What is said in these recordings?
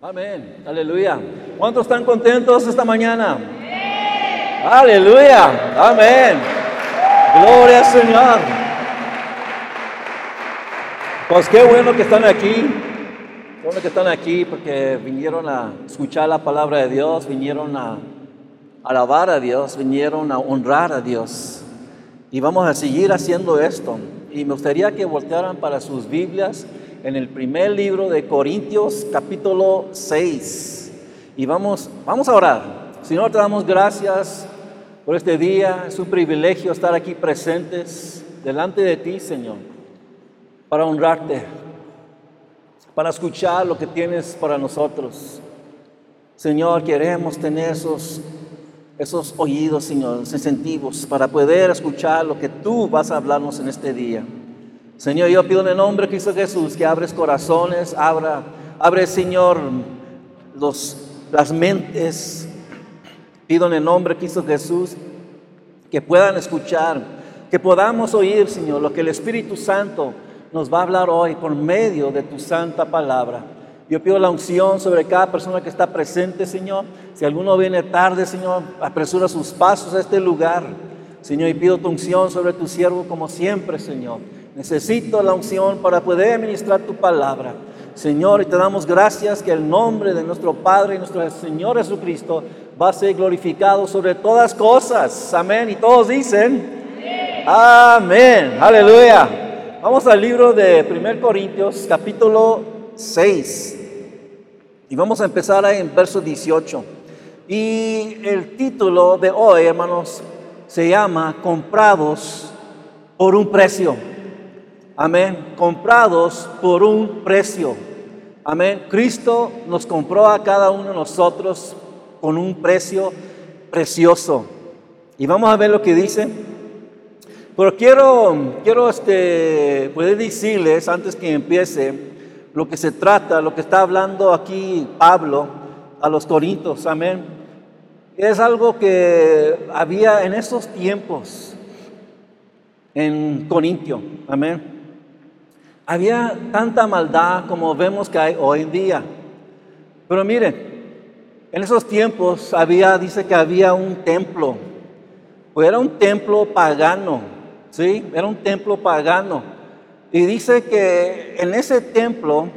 Amén. Aleluya. ¿Cuántos están contentos esta mañana? Aleluya. Amén. Gloria al Señor. Pues qué bueno que están aquí. Bueno que están aquí porque vinieron a escuchar la palabra de Dios, vinieron a alabar a Dios, vinieron a honrar a Dios. Y vamos a seguir haciendo esto. Y me gustaría que voltearan para sus Biblias en el primer libro de Corintios capítulo 6. Y vamos, vamos a orar. Señor, te damos gracias por este día. Es un privilegio estar aquí presentes delante de ti, Señor, para honrarte, para escuchar lo que tienes para nosotros. Señor, queremos tener esos, esos oídos, Señor, sensitivos, para poder escuchar lo que tú vas a hablarnos en este día. Señor, yo pido en el nombre de Cristo Jesús que abres corazones, abra, abre, Señor, los, las mentes. Pido en el nombre de Cristo Jesús que puedan escuchar, que podamos oír, Señor, lo que el Espíritu Santo nos va a hablar hoy por medio de tu santa palabra. Yo pido la unción sobre cada persona que está presente, Señor. Si alguno viene tarde, Señor, apresura sus pasos a este lugar. Señor, y pido tu unción sobre tu siervo como siempre, Señor. Necesito la unción para poder administrar tu palabra. Señor, y te damos gracias que el nombre de nuestro Padre y nuestro Señor Jesucristo va a ser glorificado sobre todas cosas. Amén. Y todos dicen, amén. Aleluya. Vamos al libro de 1 Corintios, capítulo 6. Y vamos a empezar en verso 18. Y el título de hoy, hermanos, se llama Comprados por un precio. Amén. Comprados por un precio. Amén. Cristo nos compró a cada uno de nosotros con un precio precioso. Y vamos a ver lo que dice. Pero quiero, quiero este, poder decirles antes que empiece lo que se trata, lo que está hablando aquí Pablo a los Corintios. Amén. Es algo que había en esos tiempos en Corintio. Amén. Había tanta maldad como vemos que hay hoy en día. Pero miren, en esos tiempos había, dice que había un templo. Pues era un templo pagano, ¿sí? Era un templo pagano. Y dice que en ese templo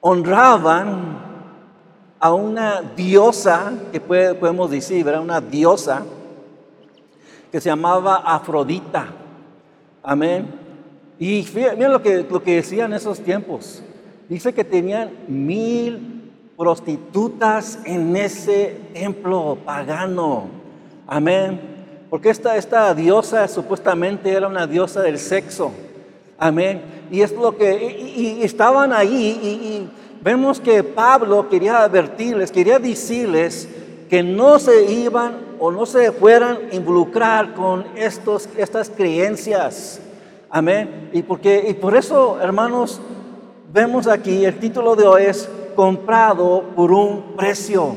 honraban a una diosa, que podemos decir, era una diosa, que se llamaba Afrodita. Amén. Y miren lo que, lo que decían en esos tiempos. Dice que tenían mil prostitutas en ese templo pagano. Amén. Porque esta, esta diosa supuestamente era una diosa del sexo. Amén. Y es lo que, y, estaban ahí y, vemos que Pablo quería advertirles, quería decirles que no se iban o no se fueran a involucrar con estos, estas creencias. Amén. Y, porque, y por eso, hermanos, vemos aquí, el título de hoy es comprado por un precio.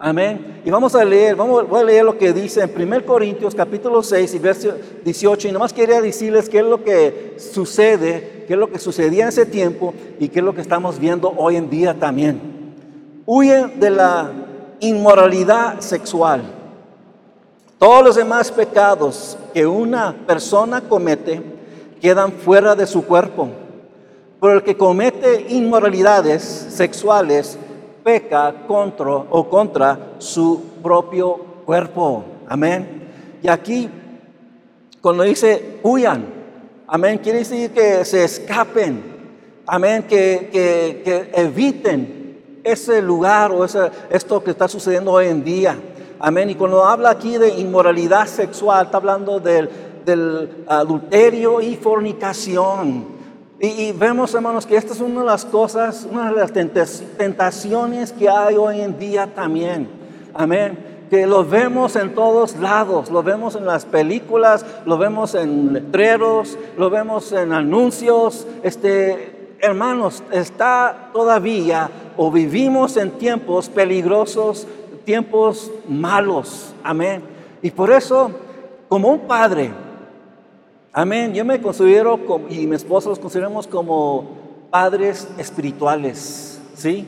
Amén. Y vamos a leer, vamos, voy a leer lo que dice en 1 Corintios capítulo 6 y verso 18. Y nomás quería decirles qué es lo que sucede, qué es lo que sucedía en ese tiempo y qué es lo que estamos viendo hoy en día también. Huyen de la inmoralidad sexual. Todos los demás pecados que una persona comete quedan fuera de su cuerpo. Pero el que comete inmoralidades sexuales peca contra o contra su propio cuerpo. Amén. Y aquí, cuando dice huyan, amén, quiere decir que se escapen, amén, que, que, eviten ese lugar o ese, esto que está sucediendo hoy en día. Amén. Y cuando habla aquí de inmoralidad sexual, está hablando del del adulterio y fornicación. Y, vemos, hermanos, que esta es una de las cosas, una de las tentaciones que hay hoy en día también. Amén que lo vemos en todos lados, lo vemos en las películas, lo vemos en letreros, lo vemos en anuncios. Este, hermanos, está todavía o vivimos en tiempos peligrosos, tiempos malos. Amén. Y por eso, como un padre, Amén. Yo me considero y mi esposo los consideramos como padres espirituales. ¿sí?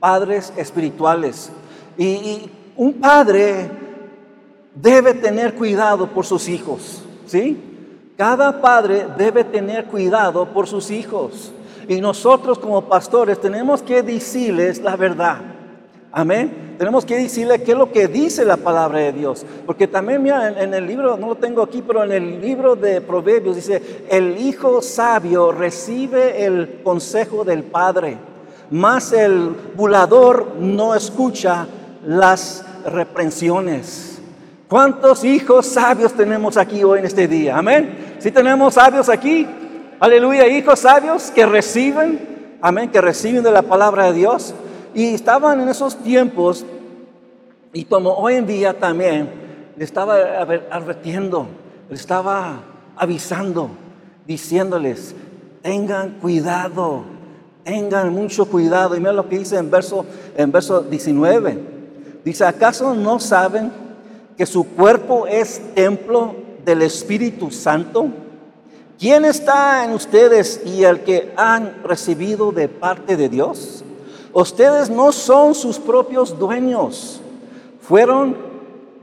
Padres espirituales. Y, y un padre debe tener cuidado por sus hijos, ¿sí? Cada padre debe tener cuidado por sus hijos. Y nosotros como pastores tenemos que decirles la verdad. Amén. Tenemos que decirle qué es lo que dice la palabra de Dios. Porque también, mira, en, el libro, no lo tengo aquí, pero en el libro de Proverbios dice, el hijo sabio recibe el consejo del padre, mas el bulador no escucha las reprensiones. ¿Cuántos hijos sabios tenemos aquí hoy en este día? Amén. Si tenemos sabios aquí, aleluya, hijos sabios que reciben, amén, que reciben de la palabra de Dios. Y estaban en esos tiempos, y como hoy en día también, le estaba advirtiendo, le estaba avisando, diciéndoles, tengan cuidado, tengan mucho cuidado. Y mira lo que dice en verso, en verso 19. Dice, ¿acaso no saben que su cuerpo es templo del Espíritu Santo? ¿Quién está en ustedes y el que han recibido de parte de Dios? Ustedes no son sus propios dueños. Fueron,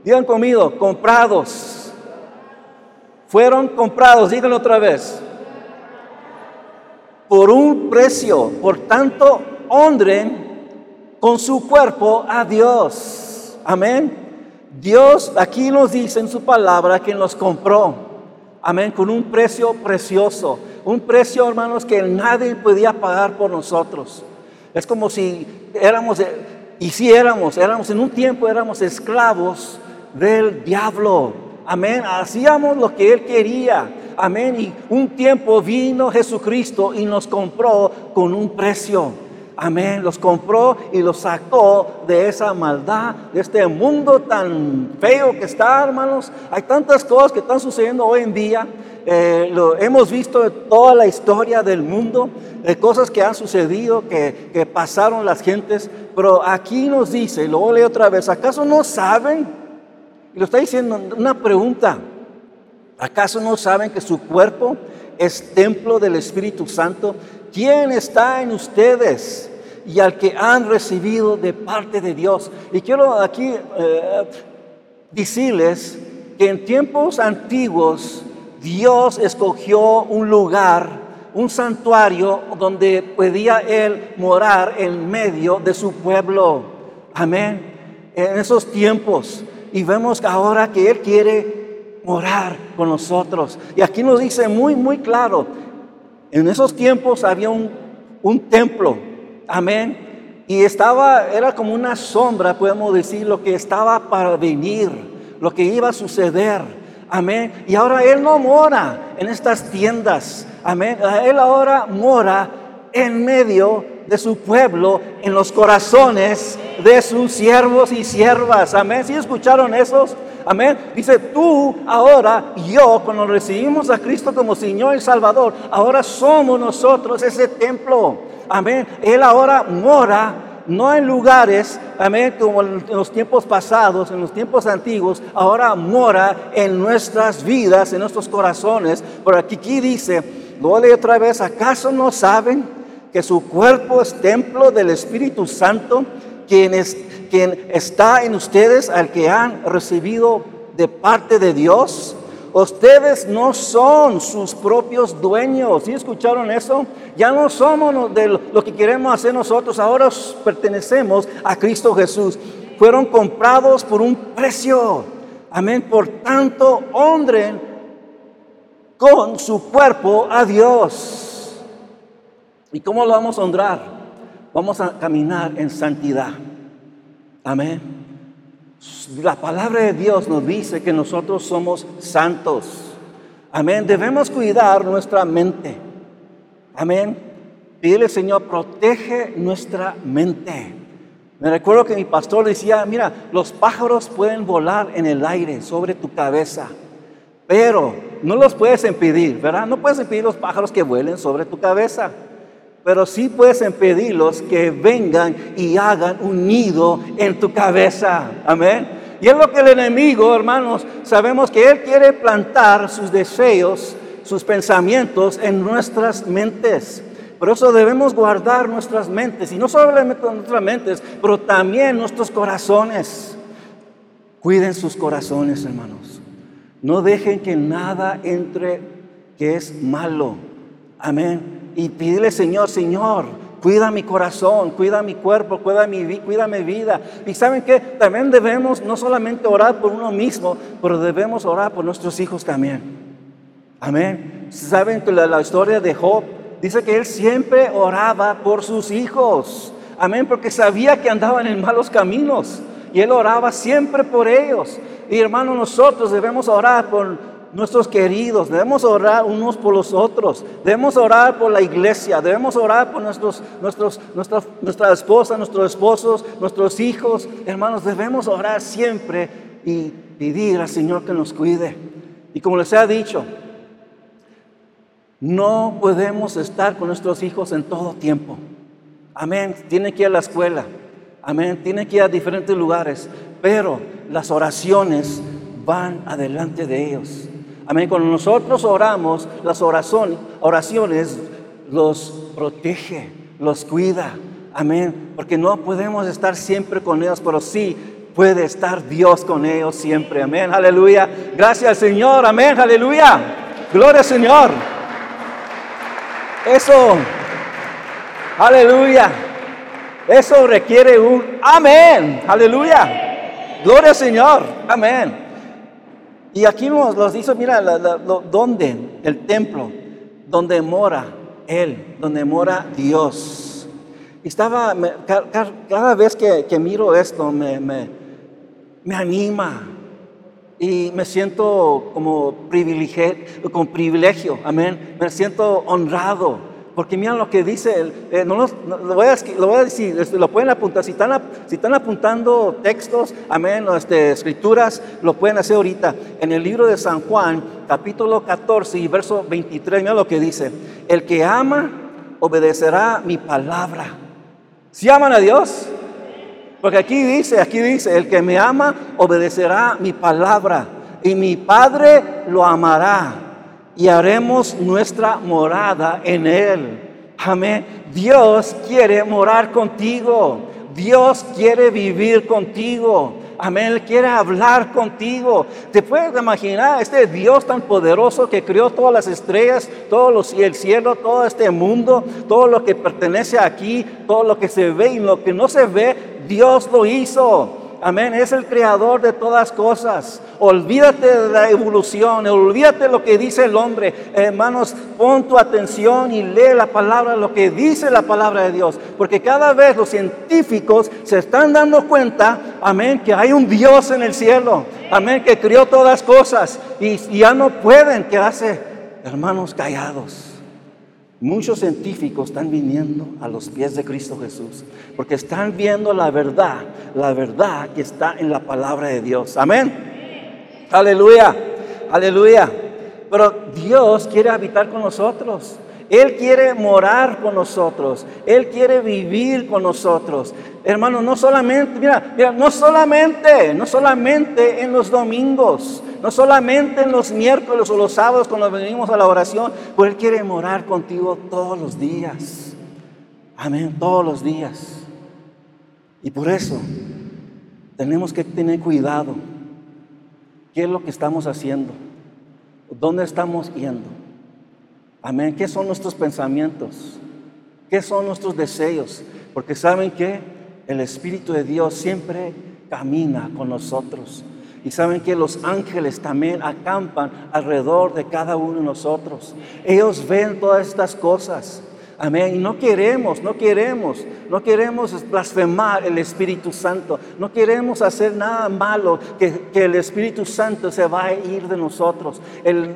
digan conmigo, comprados. Fueron comprados, díganlo otra vez. Por un precio. Por tanto, honren con su cuerpo a Dios. Amén. Dios aquí nos dice en su palabra que nos compró. Amén. Con un precio precioso. Un precio, hermanos, que nadie podía pagar por nosotros. Es como si éramos, y si éramos, éramos en un tiempo, éramos esclavos del diablo. Amén. Hacíamos lo que él quería. Amén. Y un tiempo vino Jesucristo y nos compró con un precio. Amén. Los compró y los sacó de esa maldad, de este mundo tan feo que está, hermanos. Hay tantas cosas que están sucediendo hoy en día. Eh, lo hemos visto toda la historia del mundo, de cosas que han sucedido, que, que pasaron las gentes. Pero aquí nos dice, y luego leo otra vez, ¿acaso no saben? Y lo está diciendo una pregunta. ¿Acaso no saben que su cuerpo es templo del Espíritu Santo? ¿Quién está en ustedes? Y al que han recibido de parte de Dios. Y quiero aquí eh, decirles que en tiempos antiguos Dios escogió un lugar, un santuario donde podía Él morar en medio de su pueblo. Amén. En esos tiempos. Y vemos ahora que Él quiere morar con nosotros. Y aquí nos dice muy, muy claro, en esos tiempos había un, templo, amén, y estaba, era como una sombra, podemos decir, lo que estaba para venir, lo que iba a suceder, amén. Y ahora Él no mora en estas tiendas, amén. Él ahora mora en medio de su pueblo, en los corazones de sus siervos y siervas, amén. ¿Sí escucharon esos? Amén. Dice, tú ahora, yo, cuando recibimos a Cristo como Señor y Salvador, ahora somos nosotros ese templo. Amén. Él ahora mora no en lugares, amén, como en los tiempos pasados, en los tiempos antiguos, ahora mora en nuestras vidas, en nuestros corazones. Por aquí, aquí dice, lo otra vez, ¿acaso no saben que su cuerpo es templo del Espíritu Santo, quien es quien está en ustedes, al que han recibido de parte de Dios. Ustedes no son sus propios dueños. ¿Sí escucharon eso? Ya no somos de lo que queremos hacer nosotros. Ahora pertenecemos a Cristo Jesús. Fueron comprados por un precio. Amén. Por tanto, honren con su cuerpo a Dios. ¿Y cómo lo vamos a honrar? Vamos a caminar en santidad. Amén. La palabra de Dios nos dice que nosotros somos santos. Amén. Debemos cuidar nuestra mente. Amén. Pídele, Señor, protege nuestra mente. Me recuerdo que mi pastor decía, mira, los pájaros pueden volar en el aire sobre tu cabeza, pero no los puedes impedir, ¿verdad? No puedes impedir los pájaros que vuelen sobre tu cabeza pero sí puedes impedirlos que vengan y hagan un nido en tu cabeza. Amén. Y es lo que el enemigo, hermanos, sabemos que él quiere plantar sus deseos, sus pensamientos en nuestras mentes. Por eso debemos guardar nuestras mentes, y no solamente nuestras mentes, pero también nuestros corazones. Cuiden sus corazones, hermanos. No dejen que nada entre que es malo. Amén. Y pídele, Señor, Señor, cuida mi corazón, cuida mi cuerpo, cuida mi, cuida mi vida. Y saben que también debemos no solamente orar por uno mismo, pero debemos orar por nuestros hijos también. Amén. Saben que la, historia de Job dice que él siempre oraba por sus hijos. Amén, porque sabía que andaban en malos caminos y él oraba siempre por ellos. Y hermanos, nosotros debemos orar por nuestros queridos, debemos orar unos por los otros, debemos orar por la iglesia, debemos orar por nuestros, nuestros, nuestra, nuestra esposa, nuestros esposos, nuestros hijos. Hermanos, debemos orar siempre y pedir al Señor que nos cuide. Y como les he dicho, no podemos estar con nuestros hijos en todo tiempo. Amén. Tienen que ir a la escuela. Amén. Tienen que ir a diferentes lugares. Pero las oraciones van adelante de ellos. Amén. Cuando nosotros oramos, las oraciones, los protege, los cuida. Amén. Porque no podemos estar siempre con ellos, pero sí puede estar Dios con ellos siempre. Amén. Aleluya. Gracias al Señor. Amén. Aleluya. Gloria al Señor. Eso, aleluya. Eso requiere un amén. Aleluya. Gloria al Señor. Amén. Y aquí nos dice, mira, ¿dónde? El templo, donde mora Él, donde mora Dios. Y estaba, cada, vez que, miro esto, me, me, me anima, y me siento como privilegio, con privilegio, amén. Me siento honrado, porque mira lo que dice, eh, no, lo, voy a, este, lo pueden apuntar, si están, apuntando textos, amén, este, escrituras, lo pueden hacer ahorita. En el libro de San Juan, capítulo 14 y verso 23, mira lo que dice, el que ama, obedecerá mi palabra. ¿Si aman a Dios? Porque aquí dice, aquí dice, el que me ama obedecerá mi palabra y mi Padre lo amará y haremos nuestra morada en él. Amén. Dios quiere morar contigo. Dios quiere vivir contigo. Amén. Él quiere hablar contigo. ¿Te puedes imaginar este Dios tan poderoso que creó todas las estrellas, todos los, el cielo, todo este mundo, todo lo que pertenece aquí, todo lo que se ve y lo que no se ve? Dios lo hizo. Amén, es el creador de todas cosas. Olvídate de la evolución, olvídate de lo que dice el hombre. Hermanos, pon tu atención y lee la palabra, lo que dice la palabra de Dios. Porque cada vez los científicos se están dando cuenta, amén, que hay un Dios en el cielo. Amén, que crió todas cosas y, y ya no pueden quedarse, hermanos, callados. Muchos científicos están viniendo a los pies de Cristo Jesús porque están viendo la verdad, la verdad que está en la palabra de Dios. Amén. Aleluya, aleluya. Pero Dios quiere habitar con nosotros. Él quiere morar con nosotros. Él quiere vivir con nosotros. Hermanos, no solamente, mira, mira, no solamente, no solamente en los domingos, no solamente en los miércoles o los sábados cuando venimos a la oración, pues Él quiere morar contigo todos los días. Amén, todos los días. Y por eso tenemos que tener cuidado. ¿Qué es lo que estamos haciendo? ¿Dónde estamos yendo? Amén. ¿Qué son nuestros pensamientos? ¿Qué son nuestros deseos? Porque saben que el Espíritu de Dios siempre camina con nosotros. Y saben que los ángeles también acampan alrededor de cada uno de nosotros. Ellos ven todas estas cosas. Amén. No queremos, no queremos, no queremos blasfemar el Espíritu Santo. No queremos hacer nada malo que, el Espíritu Santo se va a ir de nosotros. El,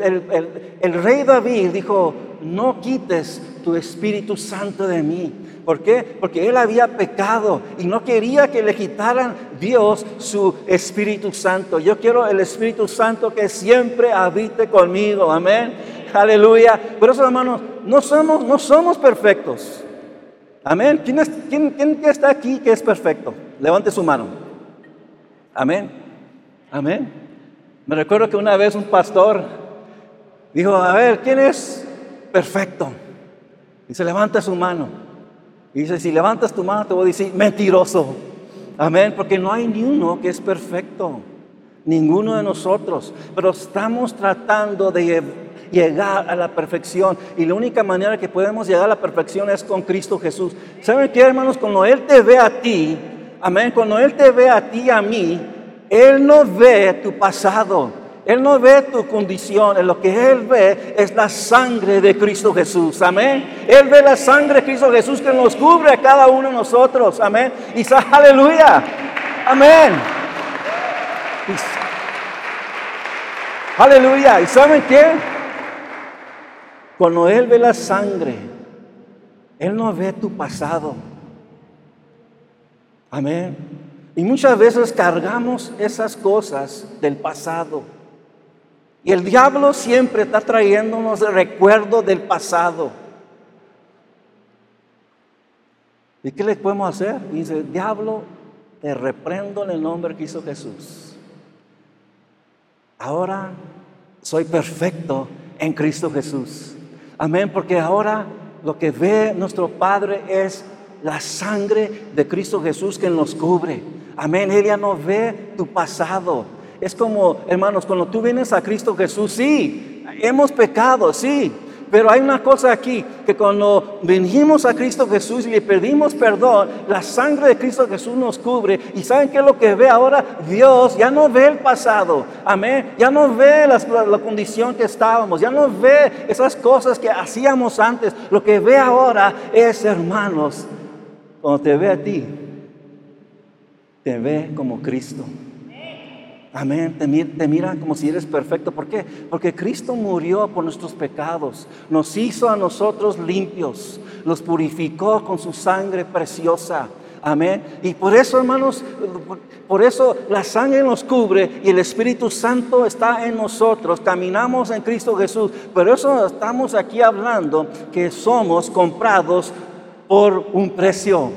el rey David dijo, no quites tu Espíritu Santo de mí. ¿Por qué? Porque él había pecado y no quería que le quitaran Dios su Espíritu Santo. Yo quiero el Espíritu Santo que siempre habite conmigo. Amén. Aleluya. Por eso, hermanos, no somos, no somos perfectos. Amén. ¿Quién, quién, ¿Quién está aquí que es perfecto? Levante su mano. Amén. Amén. Me recuerdo que una vez un pastor dijo, a ver, ¿quién es perfecto? Dice, levanta su mano. Y dice, si levantas tu mano te voy a decir, mentiroso. Amén, porque no hay ni uno que es perfecto. Ninguno de nosotros. Pero estamos tratando de llegar a la perfección. Y la única manera que podemos llegar a la perfección es con Cristo Jesús. ¿Saben qué, hermanos? Cuando Él te ve a ti, amén, cuando Él te ve a ti y a mí, Él no ve tu pasado. Él no ve tu condición, lo que Él ve es la sangre de Cristo Jesús, amén. Él ve la sangre de Cristo Jesús que nos cubre a cada uno de nosotros, amén. Y aleluya, amén. aleluya, ¿y saben qué? Cuando Él ve la sangre, Él no ve tu pasado, amén. Y muchas veces cargamos esas cosas del pasado. Y el diablo siempre está trayéndonos el recuerdo del pasado. ¿Y qué le podemos hacer? Dice, diablo, te reprendo en el nombre que hizo Jesús. Ahora soy perfecto en Cristo Jesús. Amén, porque ahora lo que ve nuestro Padre es la sangre de Cristo Jesús que nos cubre. Amén, ella no ve tu pasado. Es como, hermanos, cuando tú vienes a Cristo Jesús, sí, hemos pecado, sí, pero hay una cosa aquí, que cuando venimos a Cristo Jesús y le pedimos perdón, la sangre de Cristo Jesús nos cubre. ¿Y saben qué es lo que ve ahora? Dios ya no ve el pasado, amén. Ya no ve la, la condición que estábamos, ya no ve esas cosas que hacíamos antes. Lo que ve ahora es, hermanos, cuando te ve a ti, te ve como Cristo. Amén. Te, mira como si eres perfecto. ¿Por qué? Porque Cristo murió por nuestros pecados. Nos hizo a nosotros limpios. Los purificó con su sangre preciosa. Amén. Y por eso, hermanos, por eso la sangre nos cubre y el Espíritu Santo está en nosotros. Caminamos en Cristo Jesús. Pero eso estamos aquí hablando que somos comprados por un precio.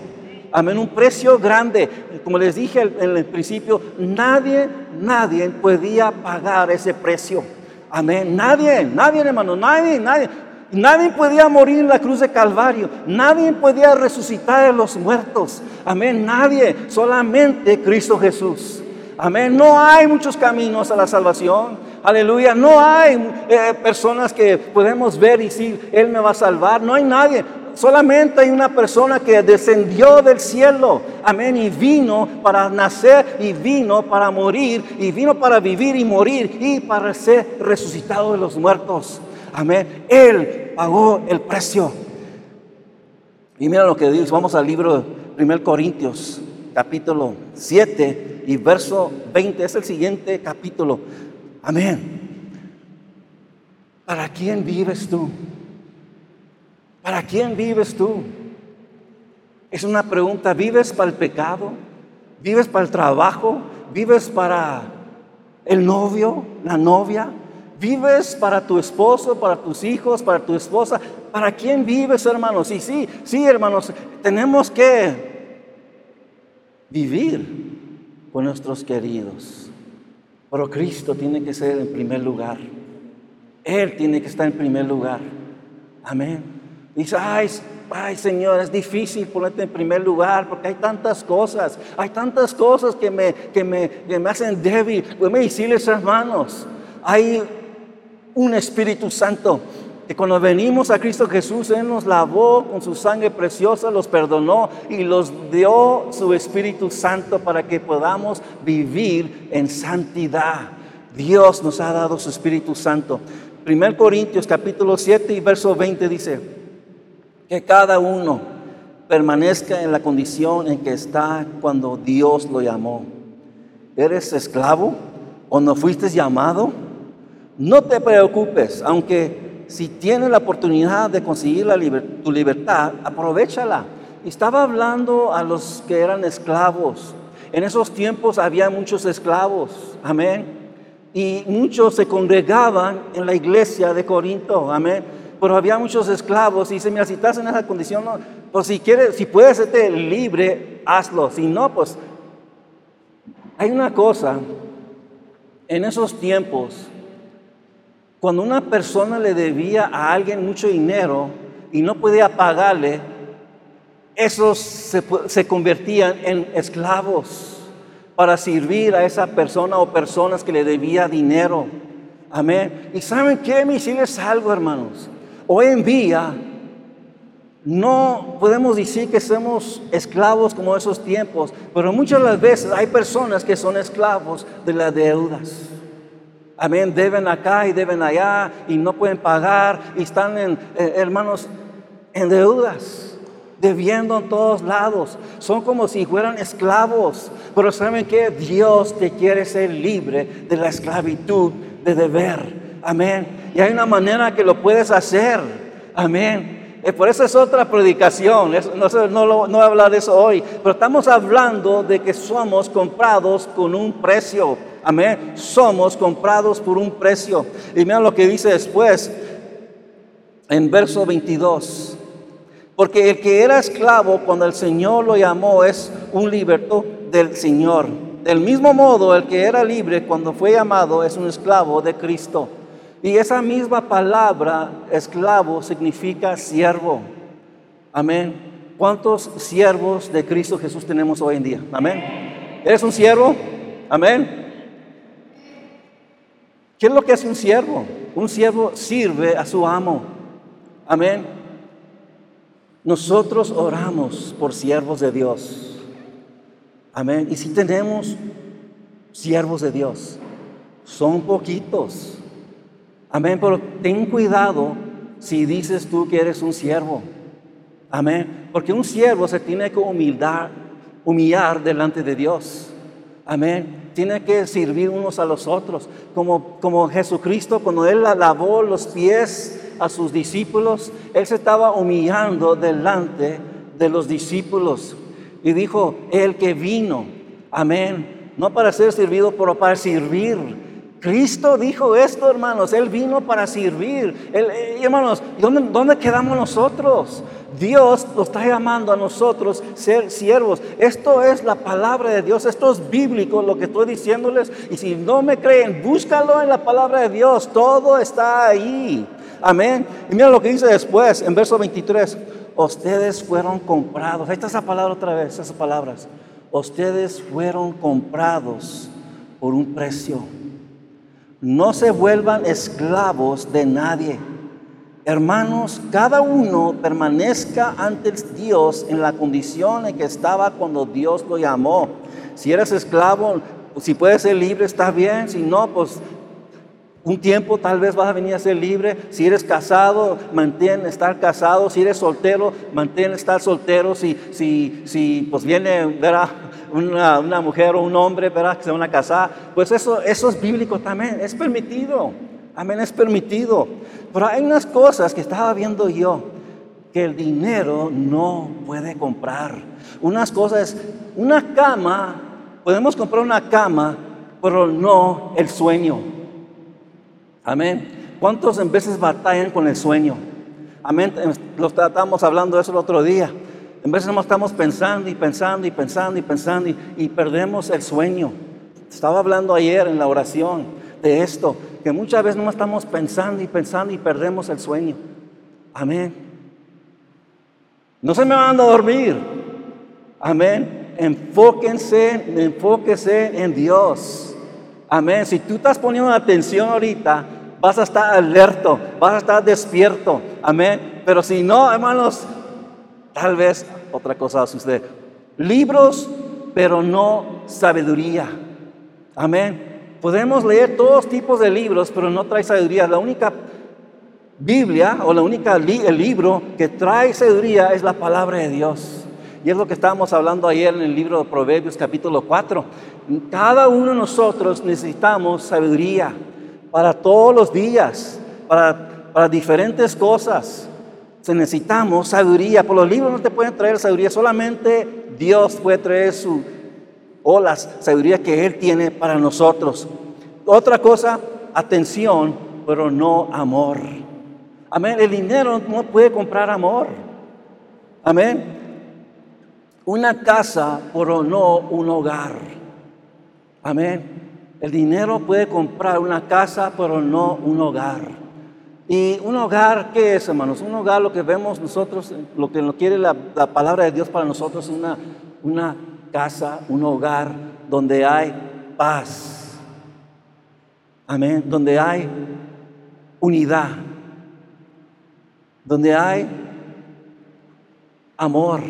Amén, un precio grande. Como les dije en el principio, nadie, nadie podía pagar ese precio. Amén, nadie, nadie hermano, nadie, nadie. Nadie podía morir en la cruz de Calvario. Nadie podía resucitar a los muertos. Amén, nadie, solamente Cristo Jesús. Amén, no hay muchos caminos a la salvación. Aleluya, no hay eh, personas que podemos ver y decir, Él me va a salvar. No hay nadie solamente hay una persona que descendió del cielo, amén, y vino para nacer y vino para morir y vino para vivir y morir y para ser resucitado de los muertos. Amén. Él pagó el precio. Y mira lo que dice, vamos al libro 1 Corintios, capítulo 7 y verso 20, es el siguiente capítulo. Amén. ¿Para quién vives tú? ¿Para quién vives tú? Es una pregunta, ¿vives para el pecado? ¿Vives para el trabajo? ¿Vives para el novio, la novia? ¿Vives para tu esposo, para tus hijos, para tu esposa? ¿Para quién vives, hermanos? Y sí, sí, hermanos, tenemos que vivir con nuestros queridos. Pero Cristo tiene que ser en primer lugar. Él tiene que estar en primer lugar. Amén. Dice, ay, ay Señor, es difícil ponerte en primer lugar porque hay tantas cosas, hay tantas cosas que me, que me, que me hacen débil. Déjame decirles, hermanos, hay un Espíritu Santo que cuando venimos a Cristo Jesús, Él nos lavó con su sangre preciosa, los perdonó y los dio su Espíritu Santo para que podamos vivir en santidad. Dios nos ha dado su Espíritu Santo. 1 Corintios capítulo 7 y verso 20 dice, que cada uno permanezca en la condición en que está cuando Dios lo llamó. ¿Eres esclavo o no fuiste llamado? No te preocupes, aunque si tienes la oportunidad de conseguir tu libertad, aprovechala. Estaba hablando a los que eran esclavos. En esos tiempos había muchos esclavos, amén. Y muchos se congregaban en la iglesia de Corinto, amén pero había muchos esclavos y dice, mira, si estás en esa condición, pues si quieres, si puedes ser libre, hazlo. Si no, pues hay una cosa, en esos tiempos, cuando una persona le debía a alguien mucho dinero, y no podía pagarle, esos se, convertían en esclavos para servir a esa persona o personas que le debía dinero. Amén. ¿Y saben qué? Me es algo, hermanos. Hoy en día no podemos decir que somos esclavos como esos tiempos, pero muchas de las veces hay personas que son esclavos de las deudas. Amén, deben acá y deben allá y no pueden pagar y están, en, eh, hermanos, en deudas, debiendo en todos lados. Son como si fueran esclavos. Pero ¿saben que Dios te quiere ser libre de la esclavitud de deber. Amén. Y hay una manera que lo puedes hacer. Amén. Eh, por eso es otra predicación. No, no, no voy a hablar de eso hoy. Pero estamos hablando de que somos comprados con un precio. Amén. Somos comprados por un precio. Y mira lo que dice después en verso 22. Porque el que era esclavo cuando el Señor lo llamó es un liberto del Señor. Del mismo modo, el que era libre cuando fue llamado es un esclavo de Cristo. Y esa misma palabra, esclavo, significa siervo. Amén. ¿Cuántos siervos de Cristo Jesús tenemos hoy en día? Amén. ¿Eres un siervo? Amén. ¿Qué es lo que hace un siervo? Un siervo sirve a su amo. Amén. Nosotros oramos por siervos de Dios. Amén. Y si tenemos siervos de Dios, son poquitos. Amén. Pero ten cuidado si dices tú que eres un siervo. Amén. Porque un siervo se tiene que humildar, humillar delante de Dios. Amén tiene que servir unos a los otros, como, como Jesucristo cuando Él lavó los pies a sus discípulos, Él se estaba humillando delante de los discípulos y dijo, el que vino, amén, no para ser servido, pero para servir. Cristo dijo esto, hermanos, Él vino para servir. Eh, hermanos, ¿dónde, ¿dónde quedamos nosotros? Dios nos está llamando a nosotros ser siervos. Esto es la palabra de Dios, esto es bíblico lo que estoy diciéndoles. Y si no me creen, búscalo en la palabra de Dios, todo está ahí. Amén. Y mira lo que dice después, en verso 23. Ustedes fueron comprados. Ahí está esa palabra otra vez, esas palabras. Ustedes fueron comprados por un precio. No se vuelvan esclavos de nadie Hermanos, cada uno permanezca ante Dios en la condición en que estaba cuando Dios lo llamó. Si eres esclavo, si puedes ser libre, está bien. Si no, pues un tiempo tal vez vas a venir a ser libre. Si eres casado, mantén estar casado. Si eres soltero, mantén estar soltero. Si, si, si pues viene. Una, una mujer o un hombre ¿verdad? que se van a casar, pues eso, eso es bíblico también, es permitido. Amén, es permitido. Pero hay unas cosas que estaba viendo yo que el dinero no puede comprar. Unas cosas, una cama, podemos comprar una cama, pero no el sueño. Amén. ¿Cuántos en veces batallan con el sueño? Amén. Lo estábamos hablando de eso el otro día. En veces no estamos pensando y pensando y pensando y pensando y, y perdemos el sueño. Estaba hablando ayer en la oración de esto que muchas veces no estamos pensando y pensando y perdemos el sueño. Amén. No se me van a dormir. Amén. Enfóquense, enfóquense en Dios. Amén. Si tú estás poniendo atención ahorita, vas a estar alerto, vas a estar despierto. Amén. Pero si no, hermanos, tal vez otra cosa sucede. Libros, pero no sabiduría. Amén. Podemos leer todos tipos de libros, pero no trae sabiduría. La única Biblia o la única el libro que trae sabiduría es la palabra de Dios. Y es lo que estábamos hablando ayer en el libro de Proverbios capítulo 4. Cada uno de nosotros necesitamos sabiduría para todos los días, para, para diferentes cosas. necesitamos sabiduría. Por los libros no te pueden traer sabiduría, solamente Dios puede traer su o la sabiduría que Él tiene para nosotros. Otra cosa, atención, pero no amor. Amén. El dinero no puede comprar amor. Amén. Una casa, pero no un hogar. Amén. El dinero puede comprar una casa, pero no un hogar. Y un hogar, ¿qué es, hermanos? Un hogar, lo que vemos nosotros, lo que nos quiere la, palabra de Dios para nosotros, es una, una casa, un hogar donde hay paz. Amén. Donde hay unidad. Donde hay amor.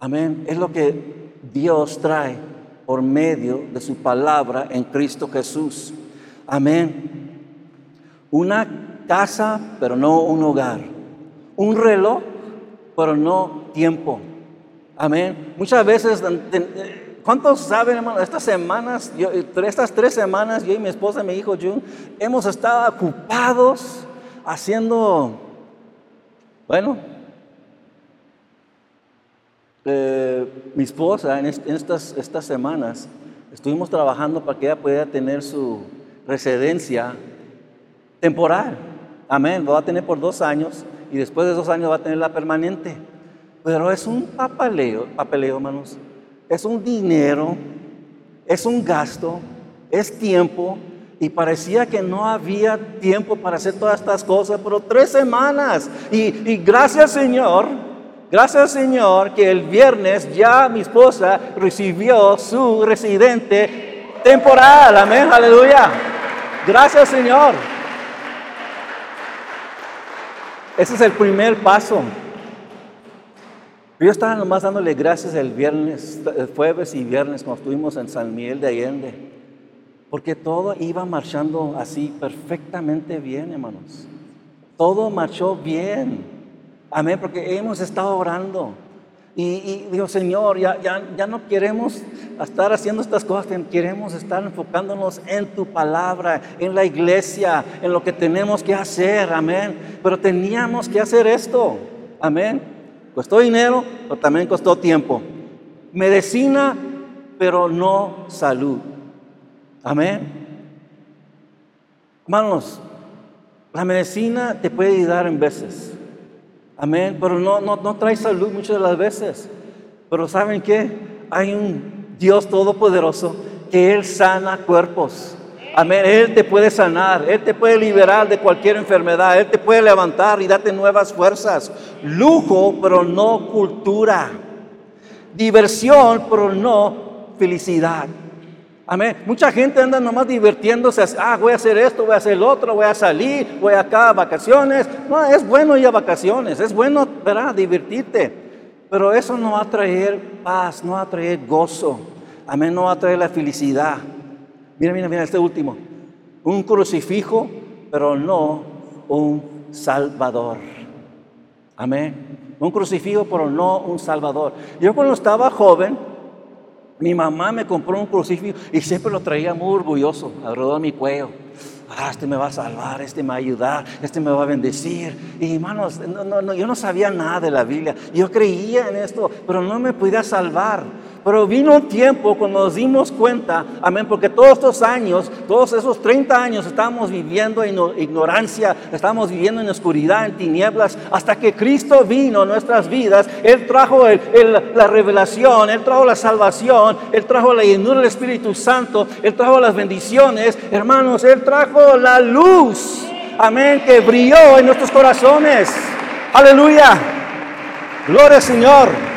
Amén. Es lo que Dios trae por medio de su palabra en Cristo Jesús. Amén. Una casa, pero no un hogar. Un reloj, pero no tiempo. Amén. Muchas veces, ¿cuántos saben, hermano? Estas semanas, yo, estas tres semanas, yo y mi esposa y mi hijo Jun, hemos estado ocupados haciendo, bueno, eh, mi esposa en, estas, estas semanas estuvimos trabajando para que ella pudiera tener su residencia temporal. Amén. Lo va a tener por dos años y después de dos años va a tener la permanente. Pero es un papeleo, papeleo, hermanos. Es un dinero, es un gasto, es tiempo. Y parecía que no había tiempo para hacer todas estas cosas, pero tres semanas. Y, y gracias Señor, gracias Señor que el viernes ya mi esposa recibió su residente temporal. Amén, aleluya. Gracias Señor. Ese es el primer paso. Yo estaba nomás dándole gracias el viernes, el jueves y viernes cuando estuvimos en San Miguel de Allende, porque todo iba marchando así perfectamente bien, hermanos. Todo marchó bien. Amén, porque hemos estado orando. Y, digo, Señor, ya, ya, ya, no queremos estar haciendo estas cosas, queremos estar enfocándonos en tu palabra, en la iglesia, en lo que tenemos que hacer, amén. Pero teníamos que hacer esto, amén. Costó dinero, pero también costó tiempo. Medicina, pero no salud, amén. Hermanos, la medicina te puede ayudar en veces. Amén. Pero no, no, no trae salud muchas de las veces. Pero ¿saben qué? Hay un Dios todopoderoso que Él sana cuerpos. Amén. Él te puede sanar, Él te puede liberar de cualquier enfermedad, Él te puede levantar y darte nuevas fuerzas. Lujo, pero no cultura. Diversión, pero no felicidad. Amén. Mucha gente anda nomás divirtiéndose. Ah, voy a hacer esto, voy a hacer lo otro, voy a salir, voy acá a vacaciones. No, es bueno ir a vacaciones, es bueno, ¿verdad? Divertirte. Pero eso no va a traer paz, no va a traer gozo. Amén, no va a traer la felicidad. Mira, mira, mira, este último. Un crucifijo, pero no un salvador. Amén. Un crucifijo, pero no un salvador. Yo cuando estaba joven, mi mamá me compró un crucifijo y siempre lo traía muy orgulloso alrededor de mi cuello. Ah, este me va a salvar, este me va a ayudar, este me va a bendecir. Y hermanos, no, no, yo no sabía nada de la Biblia. Yo creía en esto, pero no me podía salvar. Pero vino un tiempo cuando nos dimos cuenta, amén, porque todos estos años, todos esos 30 años estábamos viviendo en ignorancia, estábamos viviendo en oscuridad, en tinieblas, hasta que Cristo vino a nuestras vidas. Él trajo la revelación, Él trajo la salvación, Él trajo la llenura del Espíritu Santo, Él trajo las bendiciones. Hermanos, Él trajo la luz, amén, que brilló en nuestros corazones. Aleluya. Gloria al Señor.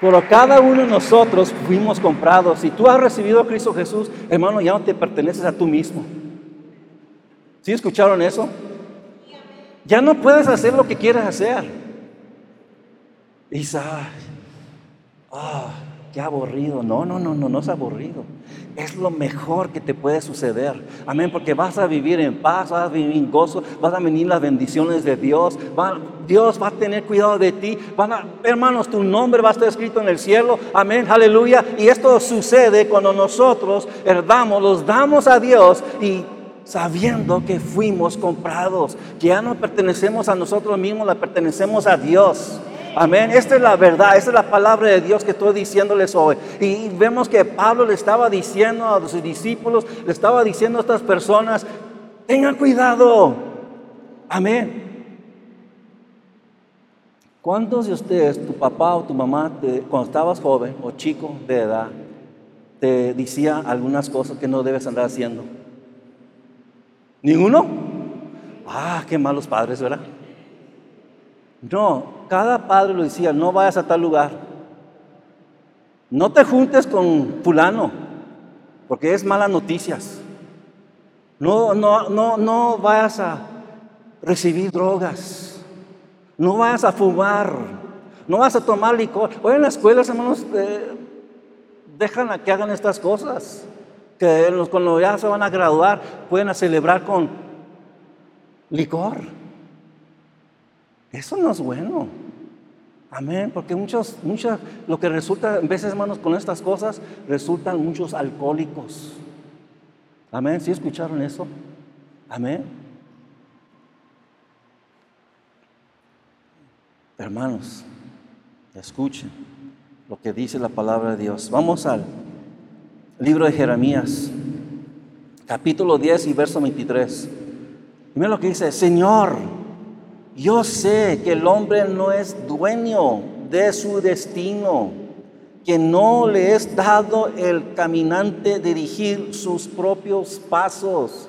Pero cada uno de nosotros fuimos comprados. Si tú has recibido a Cristo Jesús, hermano, ya no te perteneces a tú mismo. ¿Sí escucharon eso? Ya no puedes hacer lo que quieras hacer. Y ah, aburrido. No, no, no, no, no es aburrido es lo mejor que te puede suceder. Amén, porque vas a vivir en paz, vas a vivir en gozo, vas a venir las bendiciones de Dios. Dios va a tener cuidado de ti. Hermanos, tu nombre va a estar escrito en el cielo. Amén, aleluya. Y esto sucede cuando nosotros herdamos, los damos a Dios y sabiendo que fuimos comprados, que ya no pertenecemos a nosotros mismos, la pertenecemos a Dios. Amén. Esta es la verdad, esta es la palabra de Dios que estoy diciéndoles hoy. Y vemos que Pablo le estaba diciendo a sus discípulos, le estaba diciendo a estas personas, tengan cuidado. Amén. ¿Cuántos de ustedes, tu papá o tu mamá, cuando estabas joven o chico de edad, te decía algunas cosas que no debes andar haciendo? ¿Ninguno? Ah, qué malos padres, ¿verdad? No, cada padre lo decía, no vayas a tal lugar. No te juntes con fulano, porque es malas noticias. No, no, no, no vayas a recibir drogas. No vayas a fumar. No vas a tomar licor. Hoy en las escuelas, hermanos, eh, dejan a que hagan estas cosas. Que cuando ya se van a graduar, pueden celebrar con licor. Eso no es bueno. Amén, porque muchos, muchas, lo que resulta, en veces hermanos, con estas cosas, resultan muchos alcohólicos. Amén, ¿sí escucharon eso? Amén. Hermanos, escuchen lo que dice la palabra de Dios. Vamos al libro de Jeremías, capítulo 10 y verso 23. Mira lo que dice, Señor, yo sé que el hombre no es dueño de su destino, que no le es dado el caminante dirigir sus propios pasos.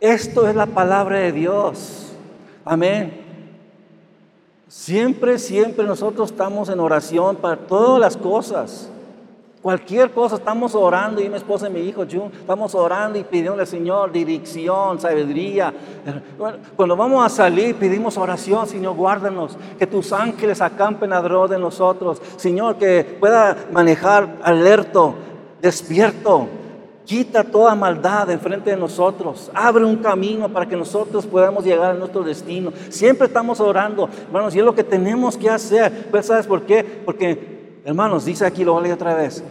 Esto es la palabra de Dios. Amén. Siempre, siempre nosotros estamos en oración para todas las cosas. Cualquier cosa, estamos orando, y mi esposa y mi hijo Jun, estamos orando y pidiendo al Señor dirección, sabiduría. Cuando vamos a salir, pedimos oración, Señor, guárdanos, que tus ángeles acampen alrededor de nosotros. Señor, que pueda manejar alerto, despierto. Quita toda maldad enfrente de nosotros. Abre un camino para que nosotros podamos llegar a nuestro destino. Siempre estamos orando, hermanos, y es lo que tenemos que hacer. Pues, ¿sabes por qué? Porque Hermanos, dice aquí, lo voy a otra vez.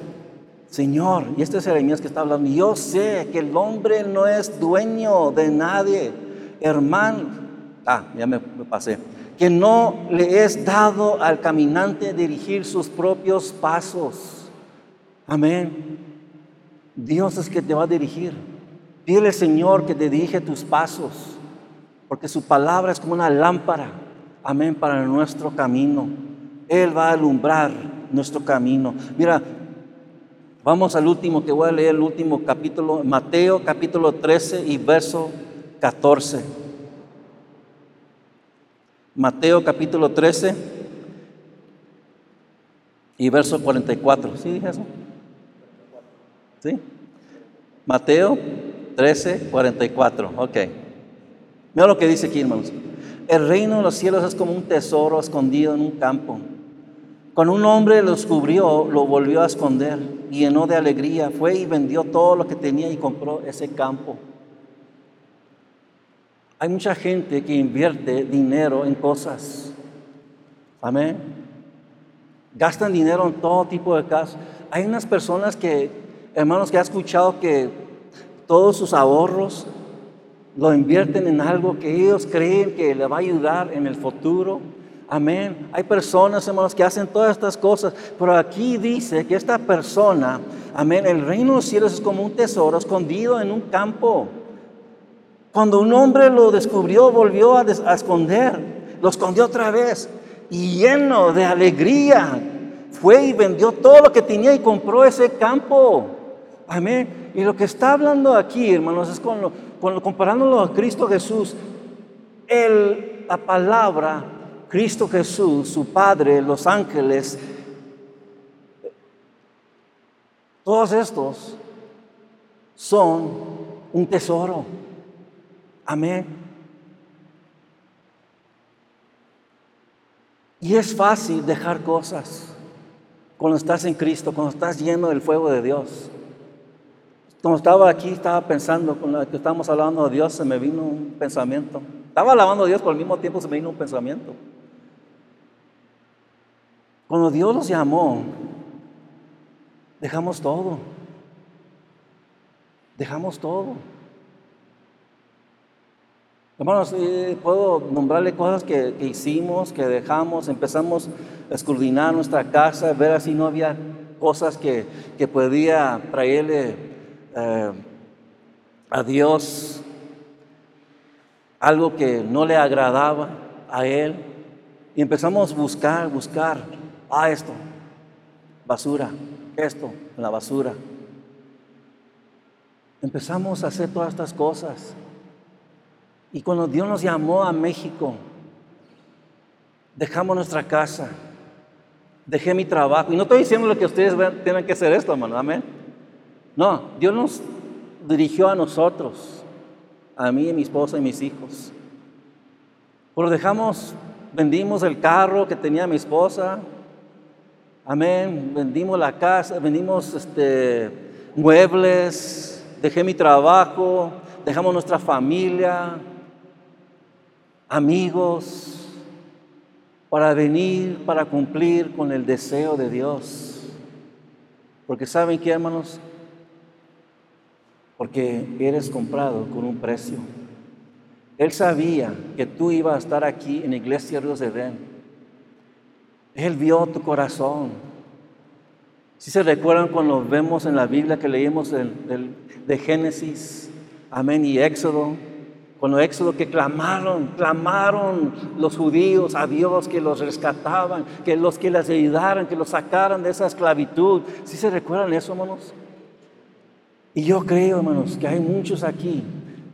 Señor, y este es Jeremías que está hablando, yo sé que el hombre no es dueño de nadie. Hermano, ah, ya me, me pasé. Que no le es dado al caminante dirigir sus propios pasos. Amén. Dios es que te va a dirigir. Dile, Señor, que te dirige tus pasos. Porque su palabra es como una lámpara. Amén, para nuestro camino. Él va a alumbrar nuestro camino. Mira, vamos al último que voy a leer, el último capítulo, Mateo capítulo 13 y verso 14. Mateo capítulo 13 y verso 44. ¿Sí dije eso? ¿Sí? Mateo 13, 44. Ok. Mira lo que dice aquí, hermanos. El reino de los cielos es como un tesoro escondido en un campo cuando un hombre lo descubrió, lo volvió a esconder, llenó de alegría, fue y vendió todo lo que tenía y compró ese campo. Hay mucha gente que invierte dinero en cosas. Amén. Gastan dinero en todo tipo de casos. Hay unas personas que, hermanos, que ha escuchado que todos sus ahorros lo invierten en algo que ellos creen que le va a ayudar en el futuro. Amén. Hay personas, hermanos, que hacen todas estas cosas, pero aquí dice que esta persona, amén, el reino de los cielos es como un tesoro escondido en un campo. Cuando un hombre lo descubrió, volvió a, esconder, lo escondió otra vez y lleno de alegría, fue y vendió todo lo que tenía y compró ese campo. Amén. Y lo que está hablando aquí, hermanos, es con, lo, comparándolo a Cristo Jesús, el, la palabra Cristo Jesús, su Padre, los ángeles, todos estos son un tesoro. Amén. Y es fácil dejar cosas cuando estás en Cristo, cuando estás lleno del fuego de Dios. Cuando estaba aquí, estaba pensando, con lo que estábamos hablando de Dios, se me vino un pensamiento. Estaba alabando a Dios, pero al mismo tiempo se me vino un pensamiento. Cuando Dios nos llamó, dejamos todo. Dejamos todo. Hermanos, puedo nombrarle cosas que, hicimos, que dejamos, empezamos a escrudinar nuestra casa, ver si no había cosas que, podía traerle eh, a Dios, algo que no le agradaba a Él. Y empezamos a buscar, buscar. Ah, esto, basura, esto, la basura. Empezamos a hacer todas estas cosas. Y cuando Dios nos llamó a México, dejamos nuestra casa, dejé mi trabajo. Y no estoy diciendo que ustedes tienen que hacer esto, hermano, amén. No, Dios nos dirigió a nosotros, a mí, mi esposa y mis hijos. Pero dejamos, vendimos el carro que tenía mi esposa, amén, vendimos la casa, vendimos este, muebles, dejé mi trabajo, dejamos nuestra familia, amigos, para venir, para cumplir con el deseo de Dios. Porque saben qué, hermanos, porque eres comprado con un precio. Él sabía que tú ibas a estar aquí en iglesia Ríos de Edén. Él vio tu corazón. Si se recuerdan cuando vemos en la Biblia que leímos de Génesis, amén, y Éxodo, cuando Éxodo que clamaron, clamaron los judíos a Dios que los rescataban, que los que les ayudaran, que los sacaran de esa esclavitud. Si se recuerdan eso, hermanos? Y yo creo, hermanos, que hay muchos aquí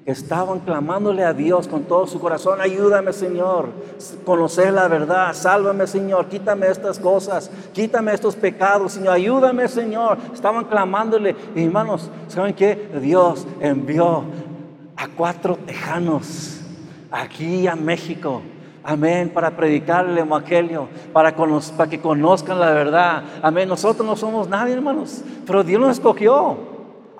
estaban clamándole a Dios con todo su corazón, ayúdame Señor, conocer la verdad, sálvame Señor, quítame estas cosas, quítame estos pecados, Señor, ayúdame Señor. Estaban clamándole, y hermanos, ¿saben qué? Dios envió a cuatro tejanos aquí a México. Amén, para predicar el Evangelio, para, para que conozcan la verdad. Amén, nosotros no somos nadie, hermanos, pero Dios nos escogió.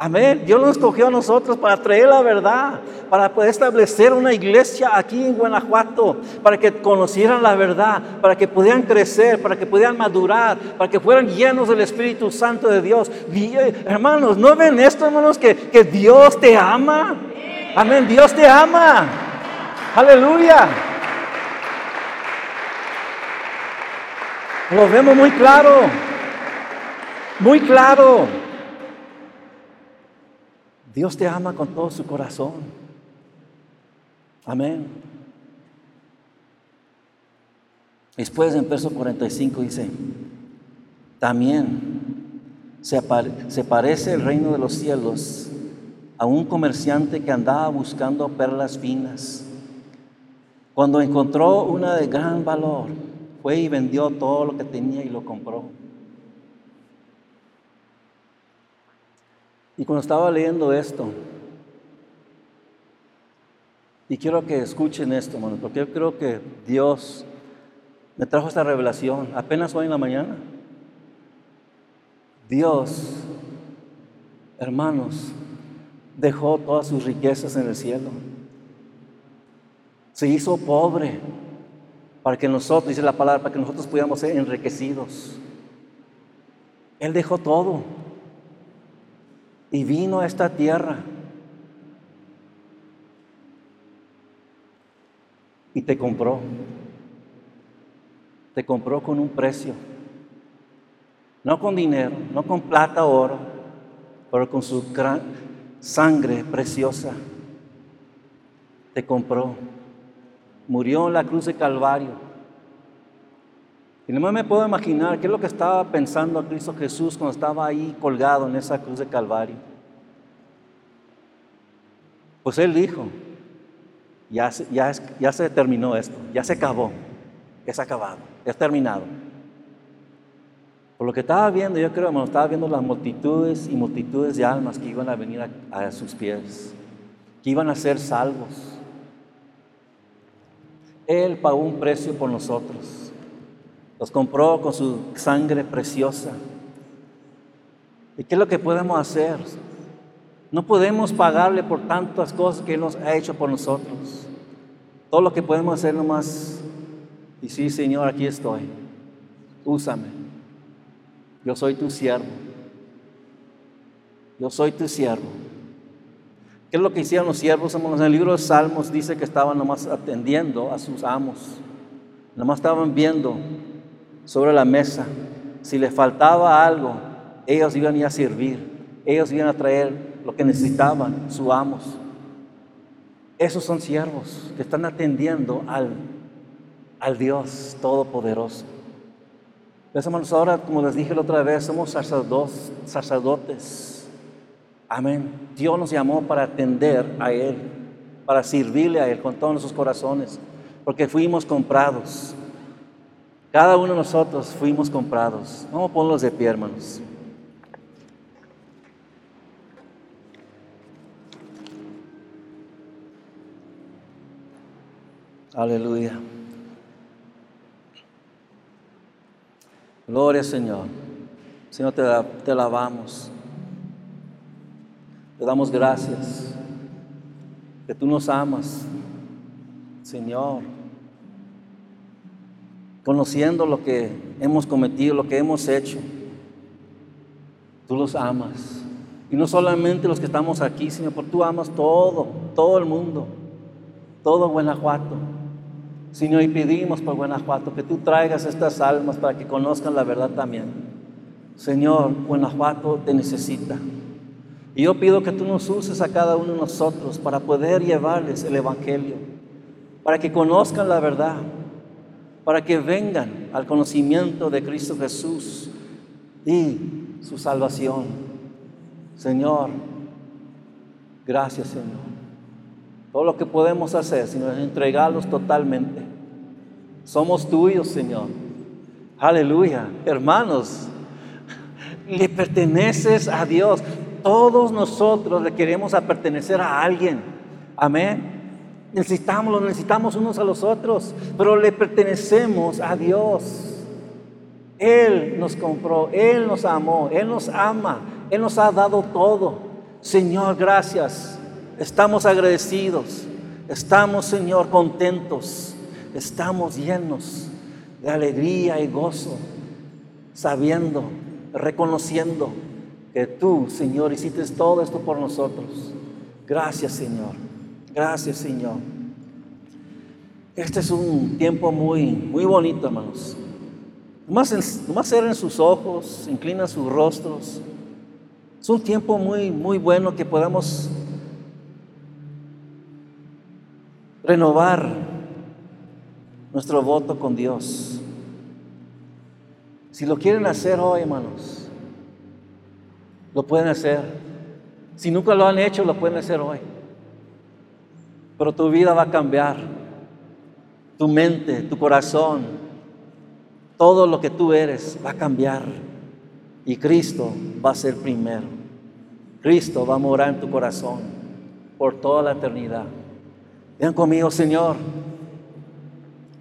Amén. Dios nos escogió a nosotros para traer la verdad, para poder establecer una iglesia aquí en Guanajuato, para que conocieran la verdad, para que pudieran crecer, para que pudieran madurar, para que fueran llenos del Espíritu Santo de Dios. hermanos, ¿no ven esto, hermanos? Que, que Dios te ama. Amén. Dios te ama. Aleluya. Lo vemos muy claro. Muy claro. Dios te ama con todo su corazón. Amén. Después en verso 45 dice, también se, se parece el reino de los cielos a un comerciante que andaba buscando perlas finas. Cuando encontró una de gran valor, fue y vendió todo lo que tenía y lo compró. Y cuando estaba leyendo esto, y quiero que escuchen esto, hermano, porque yo creo que Dios me trajo esta revelación apenas hoy en la mañana. Dios, hermanos, dejó todas sus riquezas en el cielo. Se hizo pobre para que nosotros, dice la palabra, para que nosotros pudiéramos ser enriquecidos. Él dejó todo y vino a esta tierra y te compró. Te compró con un precio. No con dinero, no con plata o oro, pero con su sangre preciosa. Te compró. Murió en la cruz de Calvario. Y no me puedo imaginar qué es lo que estaba pensando Cristo Jesús cuando estaba ahí colgado en esa cruz de Calvario. Pues Él dijo, ya, se terminó esto, ya se acabó, es acabado, es terminado. Por lo que estaba viendo, yo creo, hermano, estaba viendo las multitudes y multitudes de almas que iban a venir a, a sus pies, que iban a ser salvos. Él pagó un precio por nosotros. Los compró con su sangre preciosa. ¿Y qué es lo que podemos hacer? No podemos pagarle por tantas cosas que Él nos ha hecho por nosotros. Todo lo que podemos hacer nomás, y sí, Señor, aquí estoy. Úsame. Yo soy tu siervo. Yo soy tu siervo. ¿Qué es lo que hicieron los siervos? En el libro de Salmos dice que estaban nomás atendiendo a sus amos. Nomás estaban viendo sobre la mesa. Si les faltaba algo, ellos iban a ir a servir. Ellos iban a traer lo que necesitaban, sus amos. Esos son siervos que están atendiendo al, al Dios Todopoderoso. Pues, hermanos, ahora, como les dije la otra vez, somos sacerdotes, sacerdotes Amén. Dios nos llamó para atender a Él, para servirle a Él con todos nuestros corazones, porque fuimos comprados. Cada uno de nosotros fuimos comprados. Vamos a ponerlos de pie, hermanos. Aleluya. Gloria Señor. Señor, te, te alabamos. Te damos gracias. Que tú nos amas, Señor. Conociendo lo que hemos cometido, lo que hemos hecho. Tú los amas. Y no solamente los que estamos aquí, Señor, porque tú amas todo, todo el mundo, todo Guanajuato. Señor, y pedimos por Guanajuato que tú traigas estas almas para que conozcan la verdad también. Señor, Guanajuato te necesita. Y yo pido que tú nos uses a cada uno de nosotros para poder llevarles el Evangelio, para que conozcan la verdad, para que vengan al conocimiento de Cristo Jesús y su salvación. Señor, gracias Señor. Todo lo que podemos hacer, Señor, es entregarlos totalmente. Somos tuyos, Señor. Aleluya. Hermanos, le perteneces a Dios. Todos nosotros le queremos a pertenecer a alguien. Amén. Necesitamos, lo necesitamos unos a los otros, pero le pertenecemos a Dios. Él nos compró, Él nos amó, Él nos ama, Él nos ha dado todo. Señor, gracias. Estamos agradecidos. Estamos, Señor, contentos. Estamos llenos de alegría y gozo, sabiendo, reconociendo que tú, Señor, hiciste todo esto por nosotros. Gracias, Señor. Gracias, Señor. Este es un tiempo muy, muy bonito, hermanos. Nomás, nomás en sus ojos, inclina sus rostros. Es un tiempo muy, muy bueno que podamos renovar nuestro voto con Dios. Si lo quieren hacer hoy, hermanos, lo pueden hacer. Si nunca lo han hecho, lo pueden hacer hoy. Pero tu vida va a cambiar. Tu mente, tu corazón, todo lo que tú eres va a cambiar. Y Cristo va a ser primero. Cristo va a morar en tu corazón por toda la eternidad. Vean conmigo, Señor,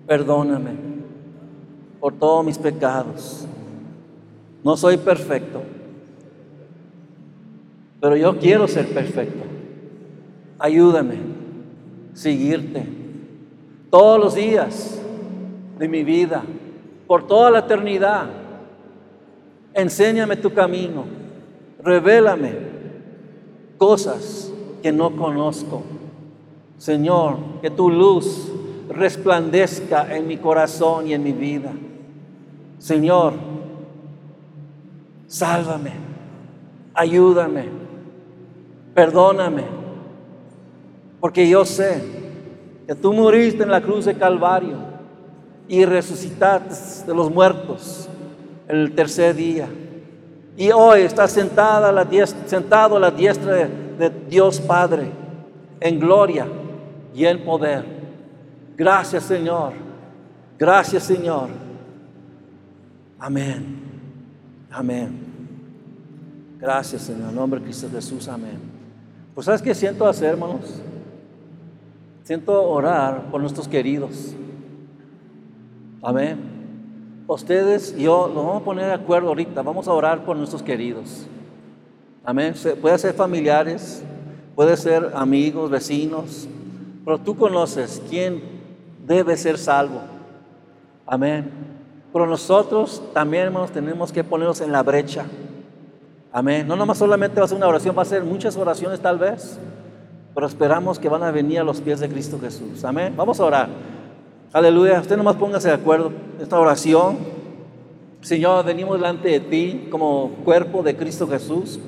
perdóname por todos mis pecados. No soy perfecto, pero yo quiero ser perfecto. Ayúdame seguirte todos los días de mi vida, por toda la eternidad. Enséñame tu camino, revélame cosas que no conozco. Señor, que tu luz resplandezca en mi corazón y en mi vida. Señor, sálvame, ayúdame, perdóname, porque yo sé que tú muriste en la cruz de Calvario y resucitaste de los muertos el tercer día. Y hoy estás sentada sentado a la diestra de, Dios Padre en gloria y el poder. Gracias Señor. Gracias Señor. Amén. Amén. Gracias. En nombre de Cristo Jesús. Amén. Pues sabes qué siento hacer, hermanos. Siento orar por nuestros queridos. Amén. Ustedes y yo nos vamos a poner de acuerdo ahorita. Vamos a orar por nuestros queridos. Amén. Puede ser familiares, puede ser amigos, vecinos, pero tú conoces quién debe ser salvo. Amén. Pero nosotros también, hermanos, tenemos que ponernos en la brecha. Amén. No nomás solamente va a ser una oración, va a ser muchas oraciones tal vez. Pero esperamos que van a venir a los pies de Cristo Jesús. Amén. Vamos a orar. Aleluya. Usted nomás póngase de acuerdo. Esta oración. Señor, venimos delante de ti como cuerpo de Cristo Jesús.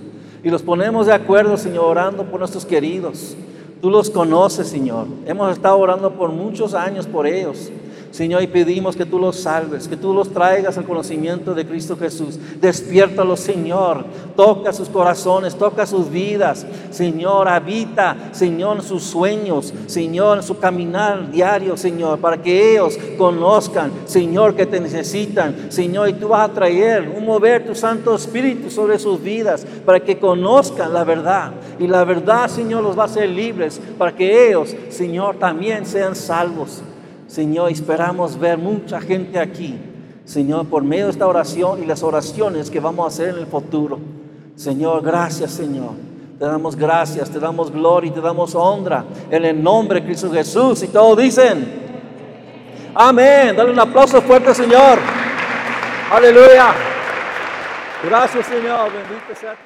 Y los ponemos de acuerdo, Señor, orando por nuestros queridos. Tú los conoces, Señor. Hemos estado orando por muchos años por ellos. Señor, y pedimos que tú los salves, que tú los traigas al conocimiento de Cristo Jesús. Despiértalos, Señor. Toca sus corazones, toca sus vidas. Señor, habita, Señor, sus sueños, Señor, su caminar diario, Señor, para que ellos conozcan, Señor, que te necesitan. Señor, y tú vas a traer un mover tu Santo Espíritu sobre sus vidas, para que conozcan la verdad. Y la verdad, Señor, los va a hacer libres, para que ellos, Señor, también sean salvos. Señor, esperamos ver mucha gente aquí. Señor, por medio de esta oración y las oraciones que vamos a hacer en el futuro. Señor, gracias, Señor. Te damos gracias, te damos gloria y te damos honra en el nombre de Cristo Jesús. Y todos dicen, amén. Dale un aplauso fuerte, Señor. Aleluya. Gracias, Señor. Bendito sea